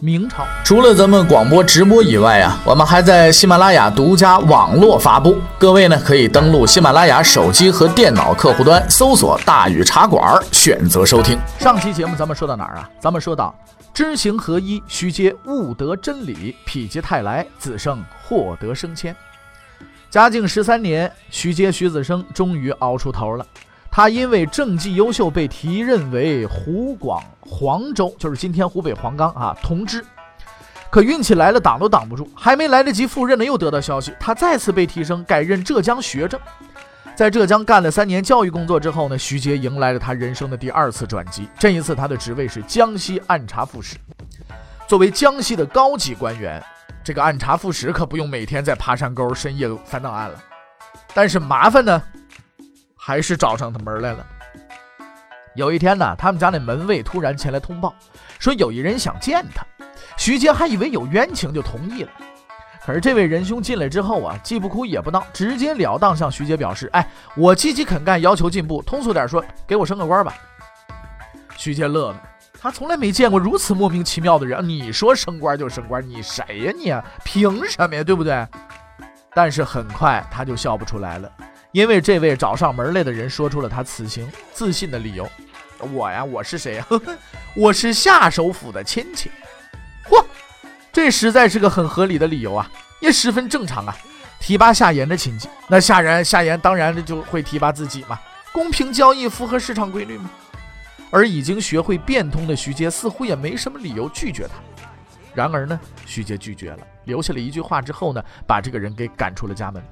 明朝除了咱们广播直播以外啊，我们还在喜马拉雅独家网络发布。各位呢可以登录喜马拉雅手机和电脑客户端，搜索“大禹茶馆”，选择收听。上期节目咱们说到哪儿啊？咱们说到知行合一，须皆悟得真理，否极泰来，子胜获得升迁。嘉靖十三年，徐阶徐子升终于熬出头了。他因为政绩优秀，被提任为湖广黄州，就是今天湖北黄冈啊，同知。可运气来了，挡都挡不住。还没来得及赴任呢，又得到消息，他再次被提升，改任浙江学政。在浙江干了三年教育工作之后呢，徐阶迎来了他人生的第二次转机。这一次，他的职位是江西按察副使。作为江西的高级官员，这个按察副使可不用每天在爬山沟深夜翻档案了。但是麻烦呢？还是找上他门来了。有一天呢，他们家那门卫突然前来通报，说有一人想见他。徐杰还以为有冤情，就同意了。可是这位仁兄进来之后啊，既不哭也不闹，直截了当向徐杰表示：“哎，我积极肯干，要求进步。通俗点说，给我升个官吧。”徐杰乐了，他从来没见过如此莫名其妙的人。你说升官就升官，你谁呀你？凭什么呀？对不对？但是很快他就笑不出来了。因为这位找上门来的人说出了他此行自信的理由，我呀，我是谁呀？我是夏首府的亲戚。嚯，这实在是个很合理的理由啊，也十分正常啊。提拔夏言的亲戚，那夏然夏言当然就会提拔自己嘛。公平交易，符合市场规律嘛。而已经学会变通的徐阶似乎也没什么理由拒绝他。然而呢，徐阶拒绝了，留下了一句话之后呢，把这个人给赶出了家门。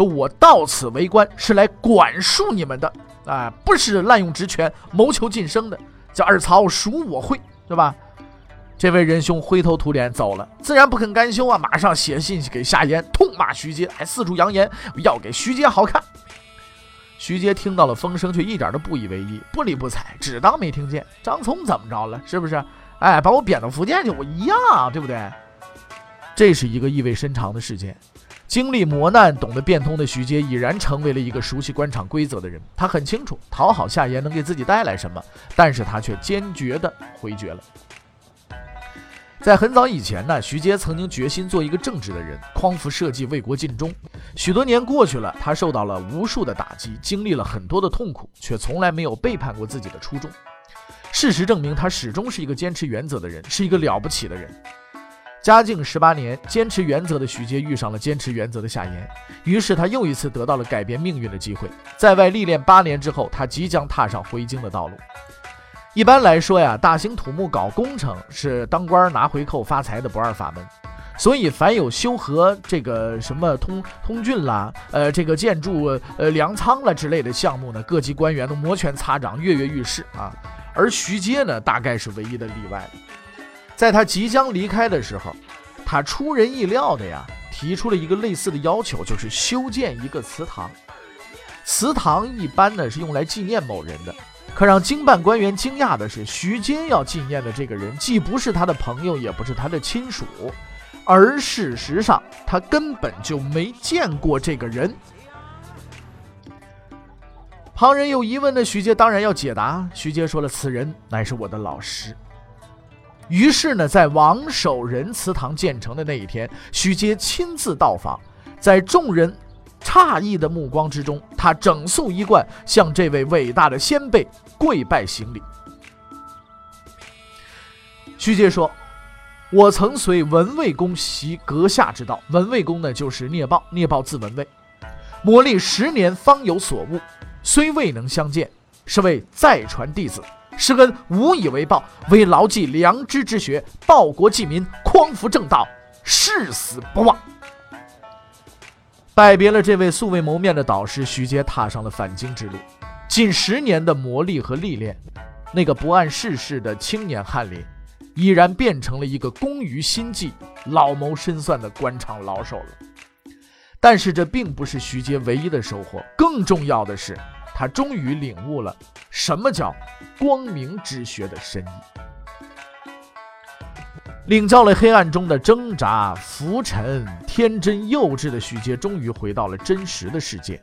说我到此为官是来管束你们的，啊，不是滥用职权谋求晋升的。叫二曹属我会，对吧？这位仁兄灰头土脸走了，自然不肯甘休啊，马上写信给夏言，痛骂徐阶，还四处扬言要给徐阶好看。徐阶听到了风声，却一点都不以为意，不理不睬，只当没听见。张聪怎么着了？是不是？哎，把我贬到福建去，我一样，对不对？这是一个意味深长的事件。经历磨难、懂得变通的徐阶已然成为了一个熟悉官场规则的人。他很清楚讨好夏言能给自己带来什么，但是他却坚决地回绝了。在很早以前呢，徐阶曾经决心做一个正直的人，匡扶社稷，为国尽忠。许多年过去了，他受到了无数的打击，经历了很多的痛苦，却从来没有背叛过自己的初衷。事实证明，他始终是一个坚持原则的人，是一个了不起的人。嘉靖十八年，坚持原则的徐阶遇上了坚持原则的夏言，于是他又一次得到了改变命运的机会。在外历练八年之后，他即将踏上回京的道路。一般来说呀，大兴土木搞工程是当官拿回扣发财的不二法门，所以凡有修河这个什么通通郡啦，呃，这个建筑呃粮仓了之类的项目呢，各级官员都摩拳擦掌，跃跃欲试啊。而徐阶呢，大概是唯一的例外。在他即将离开的时候，他出人意料的呀，提出了一个类似的要求，就是修建一个祠堂。祠堂一般呢是用来纪念某人的，可让经办官员惊讶的是，徐阶要纪念的这个人，既不是他的朋友，也不是他的亲属，而事实上他根本就没见过这个人。旁人有疑问的徐阶当然要解答，徐阶说了：“此人乃是我的老师。”于是呢，在王守仁祠堂建成的那一天，徐阶亲自到访，在众人诧异的目光之中，他整肃衣冠，向这位伟大的先辈跪拜行礼。徐阶说：“我曾随文卫公习阁下之道，文卫公呢就是聂豹，聂豹字文卫，磨砺十年方有所悟，虽未能相见，是为再传弟子。”施恩无以为报，为牢记良知之学，报国济民，匡扶正道，誓死不忘。拜别了这位素未谋面的导师，徐阶踏上了返京之路。近十年的磨砺和历练，那个不谙世事的青年翰林，已然变成了一个工于心计、老谋深算的官场老手了。但是这并不是徐阶唯一的收获，更重要的是，他终于领悟了什么叫光明之学的深意。领教了黑暗中的挣扎、浮沉、天真幼稚的徐阶，终于回到了真实的世界，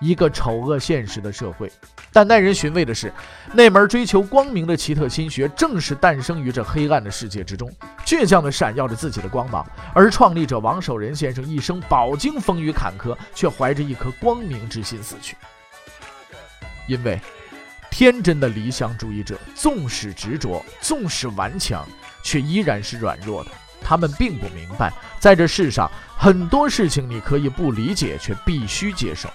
一个丑恶现实的社会。但耐人寻味的是，那门追求光明的奇特心学，正是诞生于这黑暗的世界之中，倔强地闪耀着自己的光芒。而创立者王守仁先生一生饱经风雨坎坷，却怀着一颗光明之心死去。因为，天真的理想主义者，纵使执着，纵使顽强。却依然是软弱的。他们并不明白，在这世上很多事情你可以不理解，却必须接受。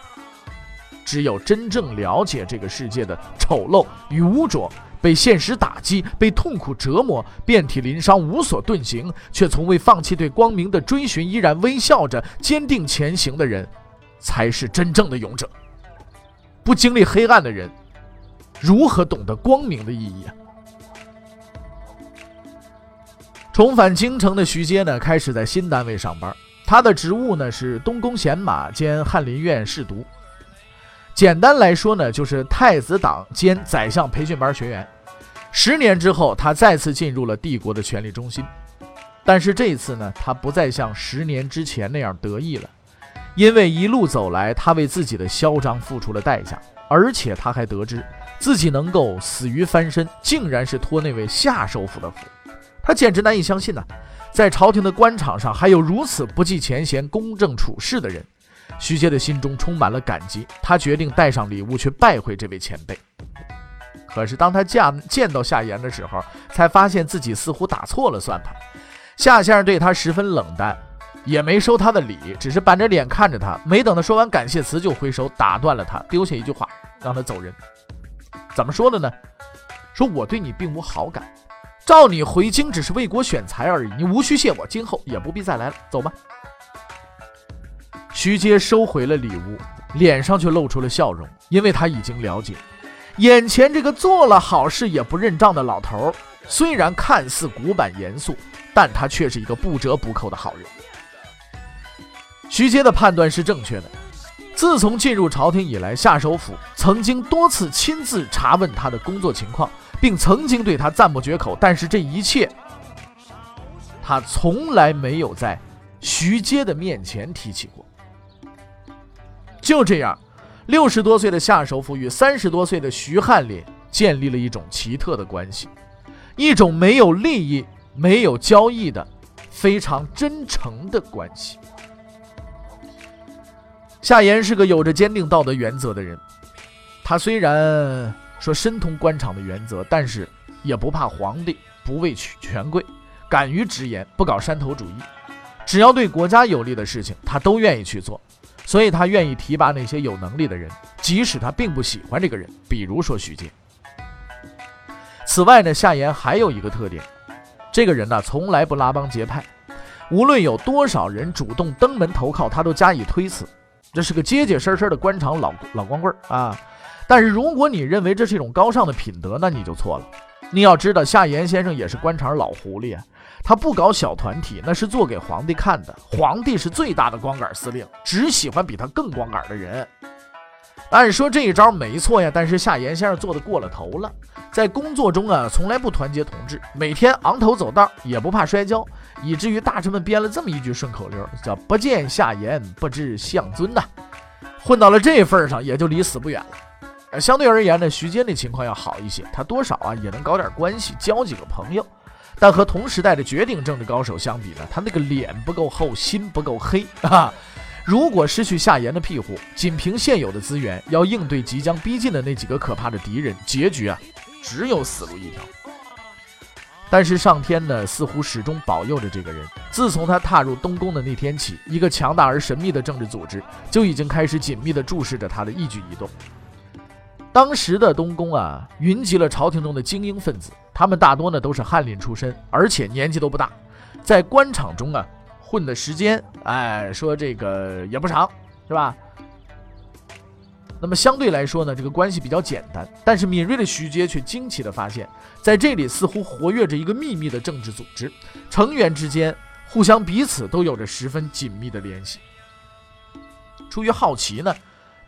只有真正了解这个世界的丑陋与污浊，被现实打击，被痛苦折磨，遍体鳞伤，无所遁形，却从未放弃对光明的追寻，依然微笑着坚定前行的人，才是真正的勇者。不经历黑暗的人，如何懂得光明的意义啊？重返京城的徐阶呢，开始在新单位上班。他的职务呢是东宫贤马兼翰林院侍读。简单来说呢，就是太子党兼宰相培训班学员。十年之后，他再次进入了帝国的权力中心。但是这一次呢，他不再像十年之前那样得意了，因为一路走来，他为自己的嚣张付出了代价，而且他还得知自己能够死于翻身，竟然是托那位夏首辅的福。他简直难以相信呐，在朝廷的官场上还有如此不计前嫌、公正处事的人。徐阶的心中充满了感激，他决定带上礼物去拜会这位前辈。可是当他见见到夏言的时候，才发现自己似乎打错了算盘。夏先生对他十分冷淡，也没收他的礼，只是板着脸看着他。没等他说完感谢词，就挥手打断了他，丢下一句话，让他走人。怎么说的呢？说我对你并无好感。召你回京只是为国选才而已，你无需谢我，今后也不必再来了，走吧。徐阶收回了礼物，脸上却露出了笑容，因为他已经了解，眼前这个做了好事也不认账的老头，虽然看似古板严肃，但他却是一个不折不扣的好人。徐阶的判断是正确的。自从进入朝廷以来，夏首辅曾经多次亲自查问他的工作情况。并曾经对他赞不绝口，但是这一切，他从来没有在徐阶的面前提起过。就这样，六十多岁的夏首辅与三十多岁的徐翰林建立了一种奇特的关系，一种没有利益、没有交易的非常真诚的关系。夏言是个有着坚定道德原则的人，他虽然。说深通官场的原则，但是也不怕皇帝，不畏取权贵，敢于直言，不搞山头主义。只要对国家有利的事情，他都愿意去做。所以他愿意提拔那些有能力的人，即使他并不喜欢这个人。比如说徐阶。此外呢，夏言还有一个特点，这个人呢从来不拉帮结派，无论有多少人主动登门投靠，他都加以推辞。这是个结结实实的官场老老光棍啊。但是如果你认为这是一种高尚的品德，那你就错了。你要知道，夏言先生也是官场老狐狸啊，他不搞小团体，那是做给皇帝看的。皇帝是最大的光杆司令，只喜欢比他更光杆的人。按说这一招没错呀，但是夏言先生做的过了头了，在工作中啊，从来不团结同志，每天昂头走道，也不怕摔跤，以至于大臣们编了这么一句顺口溜，叫“不见夏言，不知相尊”呐。混到了这份上，也就离死不远了。相对而言呢，徐阶那情况要好一些，他多少啊也能搞点关系，交几个朋友。但和同时代的绝顶政治高手相比呢，他那个脸不够厚，心不够黑啊。如果失去夏言的庇护，仅凭现有的资源，要应对即将逼近的那几个可怕的敌人，结局啊，只有死路一条。但是上天呢，似乎始终保佑着这个人。自从他踏入东宫的那天起，一个强大而神秘的政治组织就已经开始紧密地注视着他的一举一动。当时的东宫啊，云集了朝廷中的精英分子，他们大多呢都是翰林出身，而且年纪都不大，在官场中啊混的时间，哎，说这个也不长，是吧？那么相对来说呢，这个关系比较简单。但是敏锐的徐阶却惊奇地发现，在这里似乎活跃着一个秘密的政治组织，成员之间互相彼此都有着十分紧密的联系。出于好奇呢，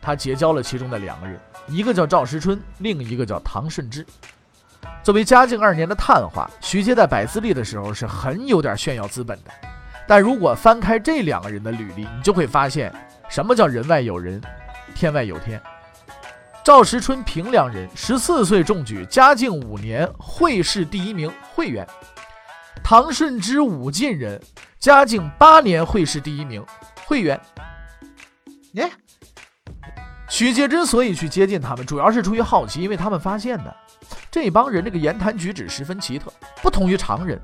他结交了其中的两个人，一个叫赵时春，另一个叫唐顺之。作为嘉靖二年的探花，徐阶在摆资历的时候是很有点炫耀资本的。但如果翻开这两个人的履历，你就会发现，什么叫人外有人。天外有天，赵时春平凉人，十四岁中举，嘉靖五年会试第一名，会员。唐顺之武进人，嘉靖八年会试第一名，会员。耶，许阶之所以去接近他们，主要是出于好奇，因为他们发现的，这帮人这个言谈举止十分奇特，不同于常人。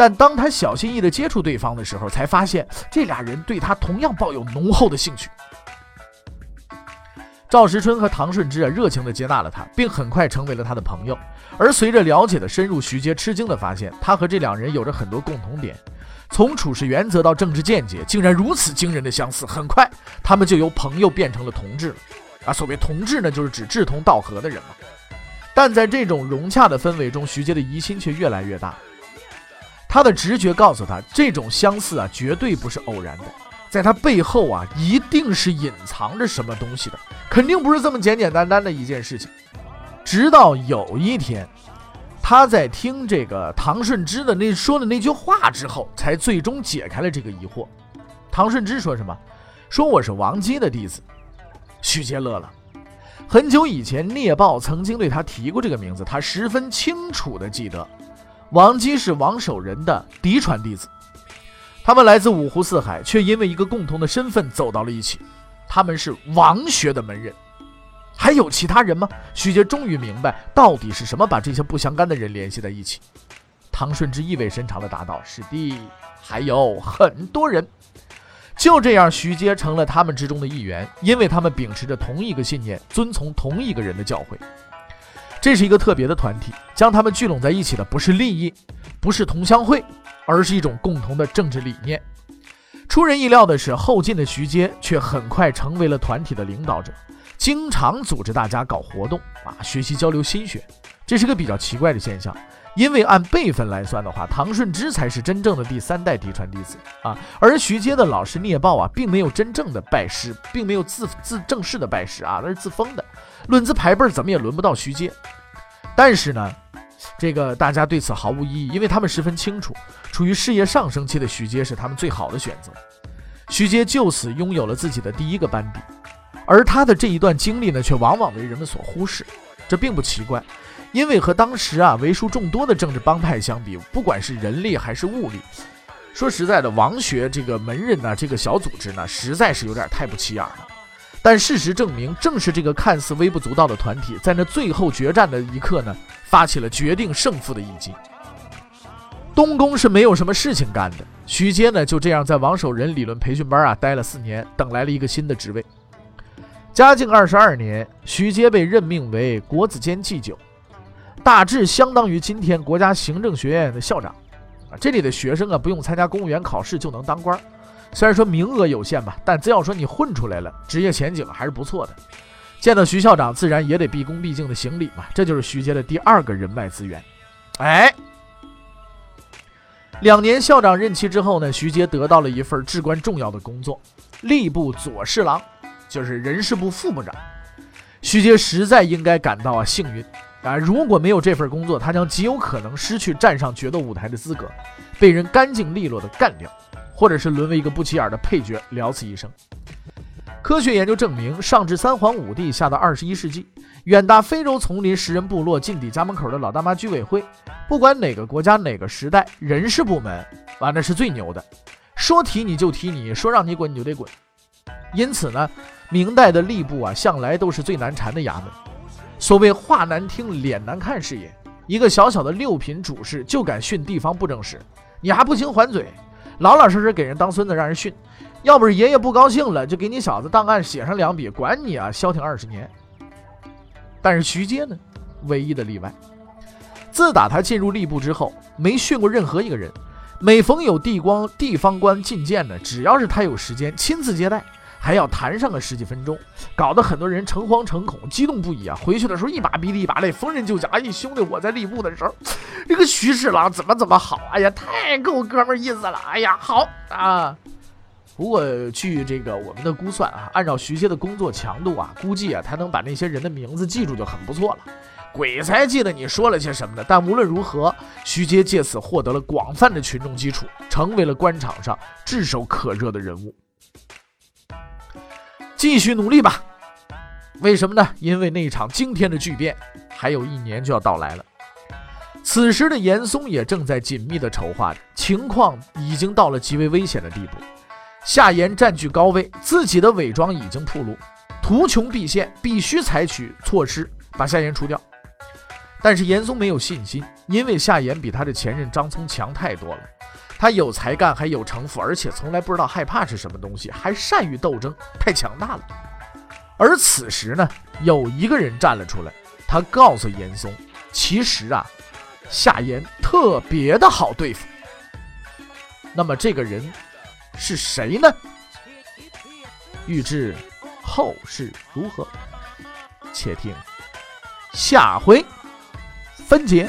但当他小心翼翼地接触对方的时候，才发现这俩人对他同样抱有浓厚的兴趣。赵时春和唐顺之啊，热情地接纳了他，并很快成为了他的朋友。而随着了解的深入，徐阶吃惊地发现，他和这两人有着很多共同点，从处事原则到政治见解，竟然如此惊人的相似。很快，他们就由朋友变成了同志了。啊，所谓同志呢，就是指志同道合的人嘛。但在这种融洽的氛围中，徐阶的疑心却越来越大。他的直觉告诉他，这种相似啊，绝对不是偶然的。在他背后啊，一定是隐藏着什么东西的，肯定不是这么简简单单的一件事情。直到有一天，他在听这个唐顺之的那说的那句话之后，才最终解开了这个疑惑。唐顺之说什么？说我是王姬的弟子。许杰乐了。很久以前，聂豹曾经对他提过这个名字，他十分清楚的记得，王姬是王守仁的嫡传弟子。他们来自五湖四海，却因为一个共同的身份走到了一起。他们是王学的门人，还有其他人吗？徐杰终于明白，到底是什么把这些不相干的人联系在一起。唐顺之意味深长地答道：“是的，还有很多人。”就这样，徐阶成了他们之中的一员，因为他们秉持着同一个信念，遵从同一个人的教诲。这是一个特别的团体，将他们聚拢在一起的不是利益，不是同乡会。而是一种共同的政治理念。出人意料的是，后进的徐阶却很快成为了团体的领导者，经常组织大家搞活动啊，学习交流心学。这是个比较奇怪的现象，因为按辈分来算的话，唐顺之才是真正的第三代嫡传弟子啊，而徐阶的老师聂豹啊，并没有真正的拜师，并没有自自正式的拜师啊，那是自封的。论资排辈，怎么也轮不到徐阶。但是呢？这个大家对此毫无异议，因为他们十分清楚，处于事业上升期的徐阶是他们最好的选择。徐阶就此拥有了自己的第一个班底，而他的这一段经历呢，却往往为人们所忽视。这并不奇怪，因为和当时啊为数众多的政治帮派相比，不管是人力还是物力，说实在的，王学这个门人呢，这个小组织呢，实在是有点太不起眼了。但事实证明，正是这个看似微不足道的团体，在那最后决战的一刻呢，发起了决定胜负的一击。东宫是没有什么事情干的，徐阶呢就这样在王守仁理论培训班啊待了四年，等来了一个新的职位。嘉靖二十二年，徐阶被任命为国子监祭酒，大致相当于今天国家行政学院的校长。啊，这里的学生啊不用参加公务员考试就能当官。虽然说名额有限吧，但只要说你混出来了，职业前景还是不错的。见到徐校长，自然也得毕恭毕敬的行礼嘛。这就是徐阶的第二个人脉资源。哎，两年校长任期之后呢，徐阶得到了一份至关重要的工作——吏部左侍郎，就是人事部副部长。徐阶实在应该感到啊幸运啊！如果没有这份工作，他将极有可能失去站上决斗舞台的资格，被人干净利落的干掉。或者是沦为一个不起眼的配角，了此一生。科学研究证明，上至三皇五帝，下到二十一世纪，远大非洲丛林食人部落近抵家门口的老大妈居委会，不管哪个国家哪个时代，人事部门完那是最牛的，说提你就提你，说让你滚你就得滚。因此呢，明代的吏部啊，向来都是最难缠的衙门。所谓话难听，脸难看是也。一个小小的六品主事就敢训地方布政使，你还不行还嘴？老老实实给人当孙子，让人训，要不是爷爷不高兴了，就给你小子档案写上两笔，管你啊消停二十年。但是徐阶呢，唯一的例外。自打他进入吏部之后，没训过任何一个人。每逢有地光地方官觐见呢，只要是他有时间，亲自接待，还要谈上个十几分钟，搞得很多人诚惶诚恐、激动不已啊！回去的时候一把鼻涕一把泪，逢人就讲：“哎，兄弟，我在吏部的时候，这个徐侍郎怎么怎么好？哎呀，太够哥们意思了！哎呀，好啊！”不过据这个我们的估算啊，按照徐阶的工作强度啊，估计啊他能把那些人的名字记住就很不错了。鬼才记得你说了些什么呢？但无论如何，徐阶借此获得了广泛的群众基础，成为了官场上炙手可热的人物。继续努力吧！为什么呢？因为那场惊天的巨变还有一年就要到来了。此时的严嵩也正在紧密的筹划着，情况已经到了极为危险的地步。夏言占据高位，自己的伪装已经暴露，图穷匕现，必须采取措施把夏言除掉。但是严嵩没有信心，因为夏言比他的前任张聪强太多了。他有才干，还有城府，而且从来不知道害怕是什么东西，还善于斗争，太强大了。而此时呢，有一个人站了出来，他告诉严嵩，其实啊，夏言特别的好对付。那么这个人。是谁呢？欲知后事如何，且听下回分解。